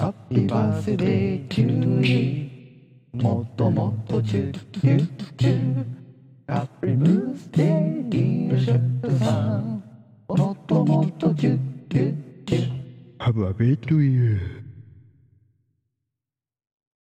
ハッピーバースデートゥーもっともっとチューチューチューハッピーバースデーディーシャットさんもっともっとチューチューチュー Have a bit to